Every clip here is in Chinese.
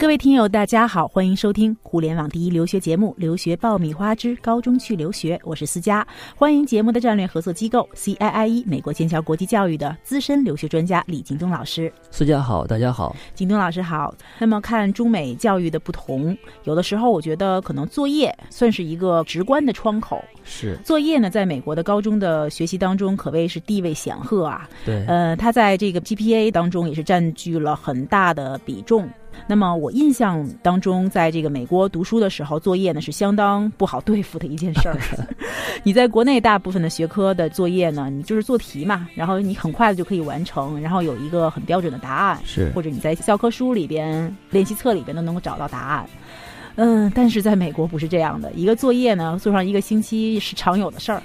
各位听友，大家好，欢迎收听互联网第一留学节目《留学爆米花之高中去留学》，我是思佳，欢迎节目的战略合作机构 CIIE 美国剑桥国际教育的资深留学专家李京东老师。思佳好，大家好，京东老师好。那么看中美教育的不同，有的时候我觉得可能作业算是一个直观的窗口。是作业呢，在美国的高中的学习当中可谓是地位显赫啊。对，呃，它在这个 GPA 当中也是占据了很大的比重。那么我印象当中，在这个美国读书的时候，作业呢是相当不好对付的一件事儿。你在国内大部分的学科的作业呢，你就是做题嘛，然后你很快的就可以完成，然后有一个很标准的答案，是或者你在教科书里边、练习册里边都能够找到答案。嗯，但是在美国不是这样的，一个作业呢做上一个星期是常有的事儿。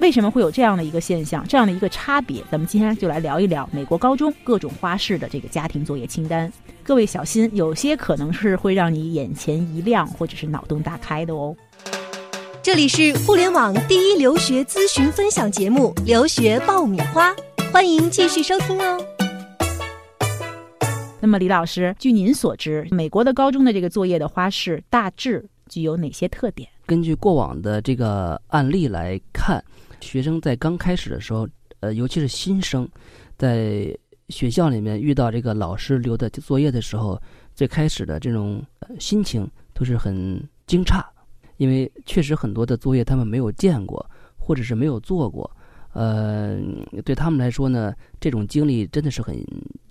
为什么会有这样的一个现象，这样的一个差别？咱们今天就来聊一聊美国高中各种花式的这个家庭作业清单。各位小心，有些可能是会让你眼前一亮，或者是脑洞大开的哦。这里是互联网第一留学咨询分享节目《留学爆米花》，欢迎继续收听哦。那么，李老师，据您所知，美国的高中的这个作业的花式大致具有哪些特点？根据过往的这个案例来看。学生在刚开始的时候，呃，尤其是新生，在学校里面遇到这个老师留的作业的时候，最开始的这种心情都是很惊诧，因为确实很多的作业他们没有见过，或者是没有做过，呃，对他们来说呢，这种经历真的是很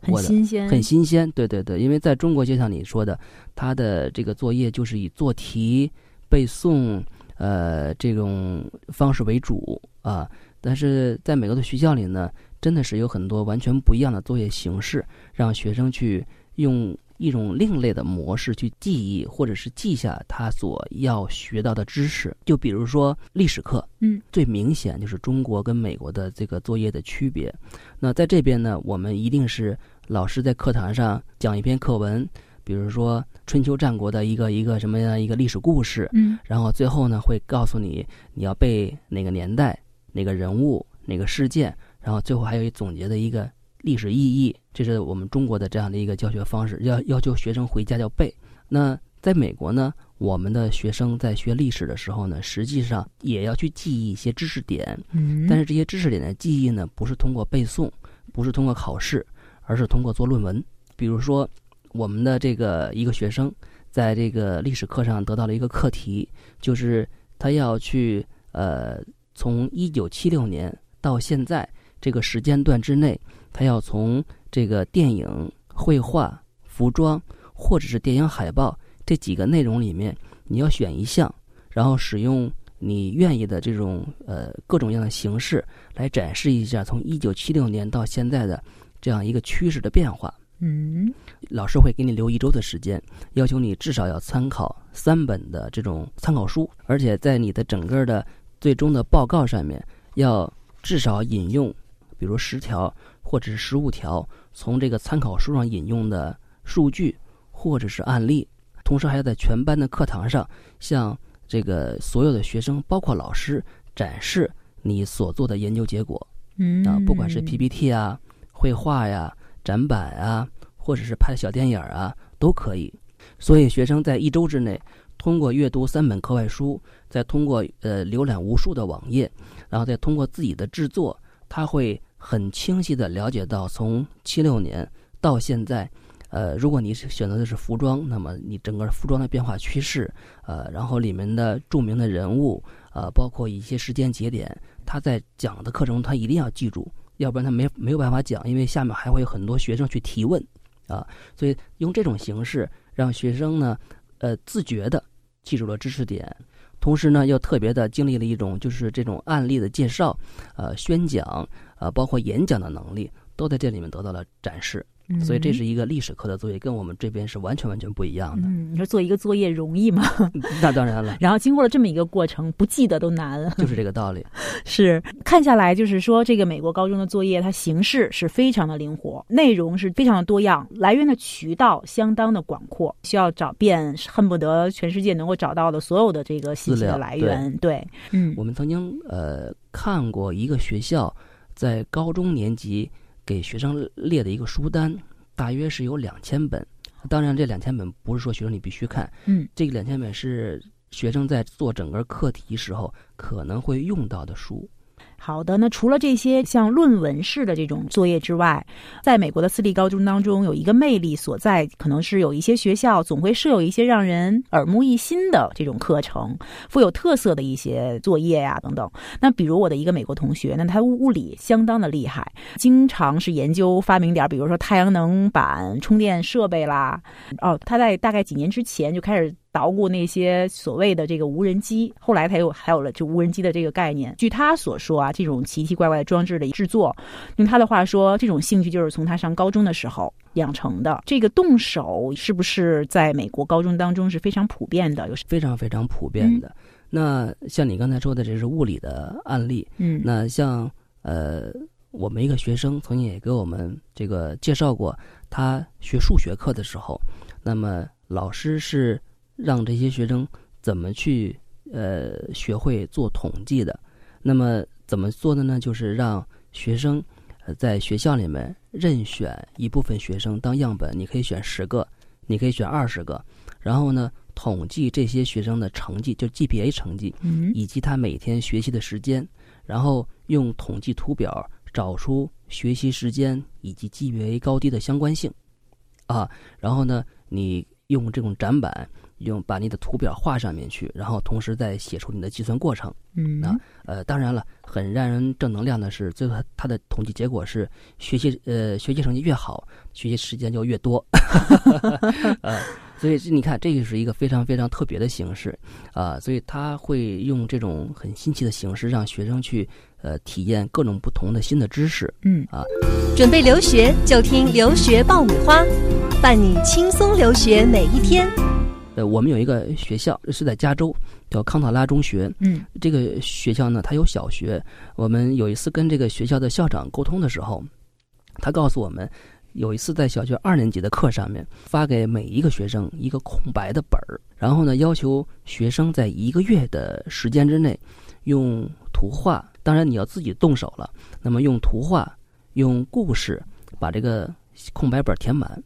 很新鲜，很新鲜。对对对，因为在中国就像你说的，他的这个作业就是以做题、背诵。呃，这种方式为主啊，但是在美国的学校里呢，真的是有很多完全不一样的作业形式，让学生去用一种另类的模式去记忆，或者是记下他所要学到的知识。就比如说历史课，嗯，最明显就是中国跟美国的这个作业的区别。那在这边呢，我们一定是老师在课堂上讲一篇课文。比如说春秋战国的一个一个什么样一个历史故事，嗯，然后最后呢会告诉你你要背哪个年代、哪个人物、哪个事件，然后最后还有一总结的一个历史意义。这是我们中国的这样的一个教学方式，要要求学生回家要背。那在美国呢，我们的学生在学历史的时候呢，实际上也要去记忆一些知识点，嗯，但是这些知识点的记忆呢，不是通过背诵，不是通过考试，而是通过做论文。比如说。我们的这个一个学生，在这个历史课上得到了一个课题，就是他要去呃，从一九七六年到现在这个时间段之内，他要从这个电影、绘画、服装或者是电影海报这几个内容里面，你要选一项，然后使用你愿意的这种呃各种各样的形式来展示一下从一九七六年到现在的这样一个趋势的变化。嗯，老师会给你留一周的时间，要求你至少要参考三本的这种参考书，而且在你的整个的最终的报告上面，要至少引用，比如十条或者是十五条从这个参考书上引用的数据或者是案例，同时还要在全班的课堂上向这个所有的学生，包括老师展示你所做的研究结果。嗯啊，不管是 PPT 啊、绘画呀。展板啊，或者是拍小电影啊，都可以。所以学生在一周之内，通过阅读三本课外书，再通过呃浏览无数的网页，然后再通过自己的制作，他会很清晰的了解到从七六年到现在，呃，如果你是选择的是服装，那么你整个服装的变化趋势，呃，然后里面的著名的人物，呃，包括一些时间节点，他在讲的课程他一定要记住。要不然他没没有办法讲，因为下面还会有很多学生去提问，啊，所以用这种形式让学生呢，呃，自觉的记住了知识点，同时呢，又特别的经历了一种就是这种案例的介绍，呃，宣讲，呃，包括演讲的能力，都在这里面得到了展示。所以这是一个历史课的作业，跟我们这边是完全完全不一样的。嗯，你说做一个作业容易吗？那当然了。然后经过了这么一个过程，不记得都难了。就是这个道理。是看下来，就是说这个美国高中的作业，它形式是非常的灵活，内容是非常的多样，来源的渠道相当的广阔，需要找遍恨不得全世界能够找到的所有的这个信息的来源。对，嗯，我们曾经呃看过一个学校在高中年级。给学生列的一个书单，大约是有两千本，当然，这两千本不是说学生你必须看，嗯，这个两千本是学生在做整个课题时候可能会用到的书。好的，那除了这些像论文式的这种作业之外，在美国的私立高中当中，有一个魅力所在，可能是有一些学校总会设有一些让人耳目一新的这种课程，富有特色的一些作业呀等等。那比如我的一个美国同学，那他物理相当的厉害，经常是研究发明点，比如说太阳能板充电设备啦。哦，他在大概几年之前就开始。捣鼓那些所谓的这个无人机，后来他又还有了就无人机的这个概念。据他所说啊，这种奇奇怪怪的装置的制作，用他的话说，这种兴趣就是从他上高中的时候养成的。这个动手是不是在美国高中当中是非常普遍的？有非常非常普遍的。那像你刚才说的，这是物理的案例。嗯，那像呃，我们一个学生曾经也给我们这个介绍过，他学数学课的时候，那么老师是。让这些学生怎么去呃学会做统计的？那么怎么做的呢？就是让学生呃在学校里面任选一部分学生当样本，你可以选十个，你可以选二十个，然后呢统计这些学生的成绩，就 GPA 成绩，以及他每天学习的时间，然后用统计图表找出学习时间以及 GPA 高低的相关性，啊，然后呢你用这种展板。用把你的图表画上面去，然后同时再写出你的计算过程。嗯，啊，呃，当然了，很让人正能量的是，最后他的统计结果是学习呃学习成绩越好，学习时间就越多。呃，所以你看，这个是一个非常非常特别的形式啊，所以他会用这种很新奇的形式，让学生去呃体验各种不同的新的知识。嗯啊，准备留学就听留学爆米花，伴你轻松留学每一天。呃，我们有一个学校是在加州，叫康塔拉中学。嗯，这个学校呢，它有小学。我们有一次跟这个学校的校长沟通的时候，他告诉我们，有一次在小学二年级的课上面，发给每一个学生一个空白的本儿，然后呢，要求学生在一个月的时间之内，用图画，当然你要自己动手了。那么用图画、用故事把这个空白本填满，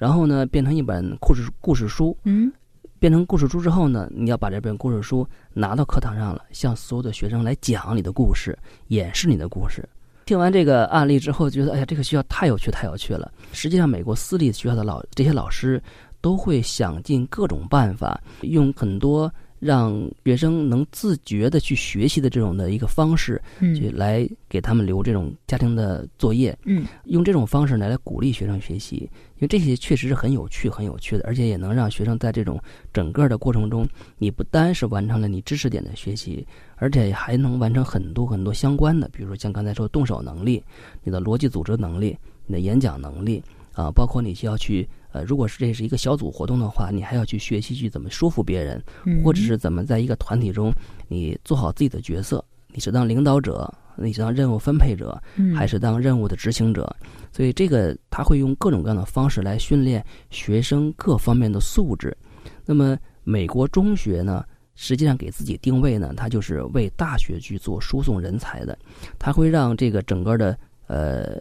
然后呢，变成一本故事故事书。嗯。变成故事书之后呢，你要把这本故事书拿到课堂上了，向所有的学生来讲你的故事，演示你的故事。听完这个案例之后，觉得哎呀，这个学校太有趣，太有趣了。实际上，美国私立学校的老这些老师都会想尽各种办法，用很多。让学生能自觉的去学习的这种的一个方式，去来给他们留这种家庭的作业，嗯，用这种方式来来鼓励学生学习，因为这些确实是很有趣、很有趣的，而且也能让学生在这种整个的过程中，你不单是完成了你知识点的学习，而且还能完成很多很多相关的，比如说像刚才说动手能力、你的逻辑组织能力、你的演讲能力啊，包括你需要去。呃，如果是这是一个小组活动的话，你还要去学习去怎么说服别人，或者是怎么在一个团体中，你做好自己的角色。你是当领导者，你是当任务分配者，还是当任务的执行者？所以这个他会用各种各样的方式来训练学生各方面的素质。那么美国中学呢，实际上给自己定位呢，它就是为大学去做输送人才的。它会让这个整个的呃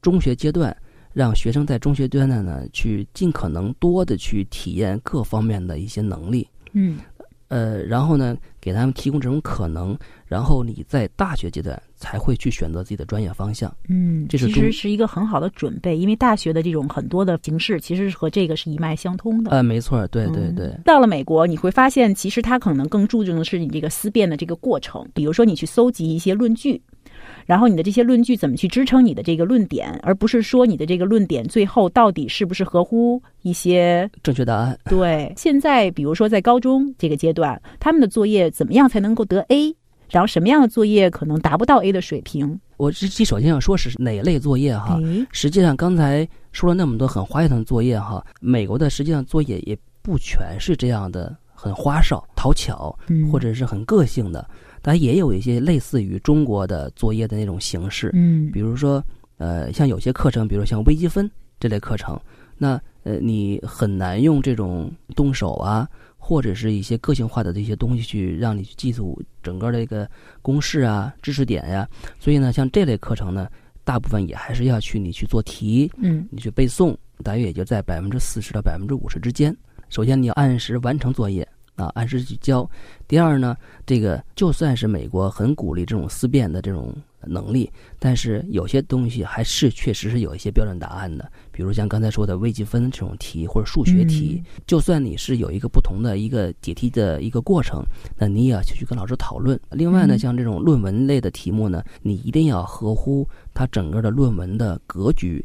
中学阶段。让学生在中学阶段呢，去尽可能多的去体验各方面的一些能力，嗯，呃，然后呢，给他们提供这种可能，然后你在大学阶段才会去选择自己的专业方向，嗯，这是其实是一个很好的准备，因为大学的这种很多的形式其实是和这个是一脉相通的，呃，没错，对对对。到了美国，你会发现，其实他可能更注重的是你这个思辨的这个过程，比如说你去搜集一些论据。然后你的这些论据怎么去支撑你的这个论点，而不是说你的这个论点最后到底是不是合乎一些正确答案？对，现在比如说在高中这个阶段，他们的作业怎么样才能够得 A？然后什么样的作业可能达不到 A 的水平？我这这首先要说是哪类作业哈？实际上刚才说了那么多很花样的作业哈，美国的实际上作业也不全是这样的，很花哨、讨巧，或者是很个性的。但也有一些类似于中国的作业的那种形式，嗯，比如说，呃，像有些课程，比如像微积分这类课程，那呃，你很难用这种动手啊，或者是一些个性化的这些东西去让你去记住整个的一个公式啊、知识点呀。所以呢，像这类课程呢，大部分也还是要去你去做题，嗯，你去背诵大约也就在百分之四十到百分之五十之间。首先，你要按时完成作业啊，按时去交。第二呢，这个就算是美国很鼓励这种思辨的这种能力，但是有些东西还是确实是有一些标准答案的。比如像刚才说的微积分这种题或者数学题，就算你是有一个不同的一个解题的一个过程，那你也要去跟老师讨论。另外呢，像这种论文类的题目呢，你一定要合乎它整个的论文的格局。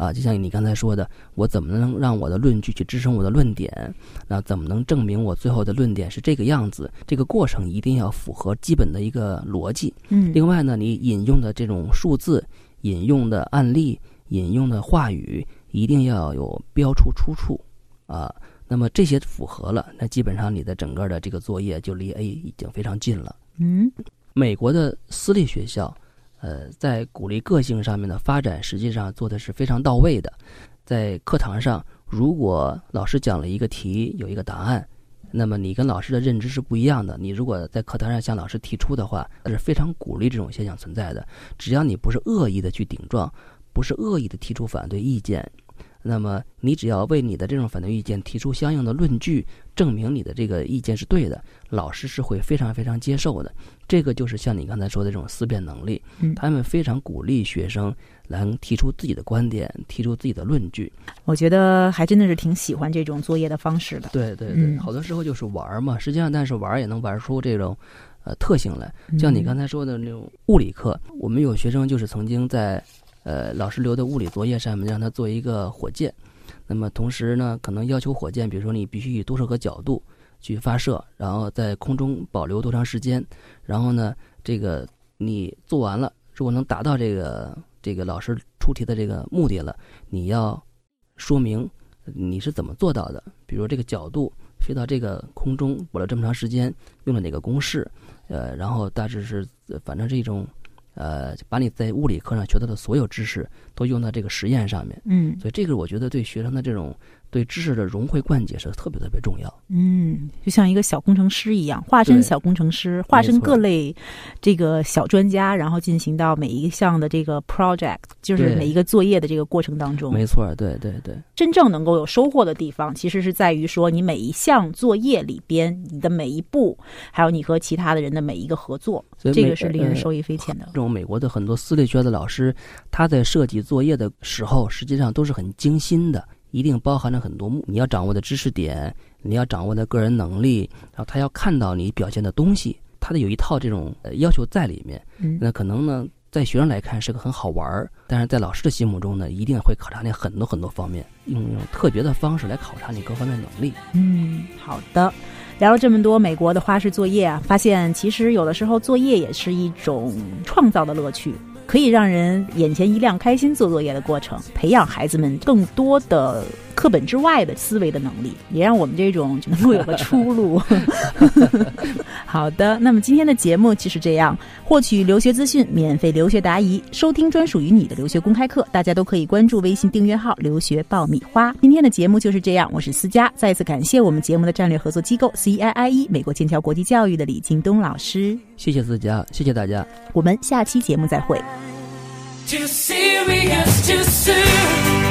啊，就像你刚才说的，我怎么能让我的论据去支撑我的论点？那怎么能证明我最后的论点是这个样子？这个过程一定要符合基本的一个逻辑。嗯，另外呢，你引用的这种数字、引用的案例、引用的话语，一定要有标出出处。啊，那么这些符合了，那基本上你的整个的这个作业就离 A 已经非常近了。嗯，美国的私立学校。呃，在鼓励个性上面的发展，实际上做的是非常到位的。在课堂上，如果老师讲了一个题，有一个答案，那么你跟老师的认知是不一样的。你如果在课堂上向老师提出的话，那是非常鼓励这种现象存在的。只要你不是恶意的去顶撞，不是恶意的提出反对意见。那么，你只要为你的这种反对意见提出相应的论据，证明你的这个意见是对的，老师是会非常非常接受的。这个就是像你刚才说的这种思辨能力，嗯，他们非常鼓励学生来提出自己的观点，提出自己的论据。我觉得还真的是挺喜欢这种作业的方式的。对对对，好多时候就是玩嘛，实际上但是玩也能玩出这种呃特性来。像你刚才说的那种物理课，我们有学生就是曾经在。呃，老师留的物理作业上面让他做一个火箭，那么同时呢，可能要求火箭，比如说你必须以多少个角度去发射，然后在空中保留多长时间，然后呢，这个你做完了，如果能达到这个这个老师出题的这个目的了，你要说明你是怎么做到的，比如这个角度飞到这个空中保留这么长时间用了哪个公式，呃，然后大致是反正是一种。呃，把你在物理课上学到的所有知识都用到这个实验上面，嗯，所以这个我觉得对学生的这种对知识的融会贯解是特别特别重要。嗯，就像一个小工程师一样，化身小工程师，化身各类这个小专家，然后进行到每一项的这个 project，就是每一个作业的这个过程当中。没错，对对对。真正能够有收获的地方，其实是在于说你每一项作业里边，你的每一步，还有你和其他的人的每一个合作，这个是令人受益匪浅的。这种美国的很多私立学校的老师，他在设计作业的时候，实际上都是很精心的。一定包含了很多你要掌握的知识点，你要掌握的个人能力，然后他要看到你表现的东西，他的有一套这种要求在里面。那可能呢，在学生来看是个很好玩儿，但是在老师的心目中呢，一定会考察你很多很多方面，用一种特别的方式来考察你各方面能力。嗯，好的。聊了这么多美国的花式作业啊，发现其实有的时候作业也是一种创造的乐趣。可以让人眼前一亮、开心做作业的过程，培养孩子们更多的课本之外的思维的能力，也让我们这种能够有个出路。好的，那么今天的节目就是这样。获取留学资讯、免费留学答疑、收听专属于你的留学公开课，大家都可以关注微信订阅号“留学爆米花”。今天的节目就是这样，我是思佳，再次感谢我们节目的战略合作机构 CIIE 美国剑桥国际教育的李京东老师。谢谢思佳，谢谢大家，我们下期节目再会。too serious too soon.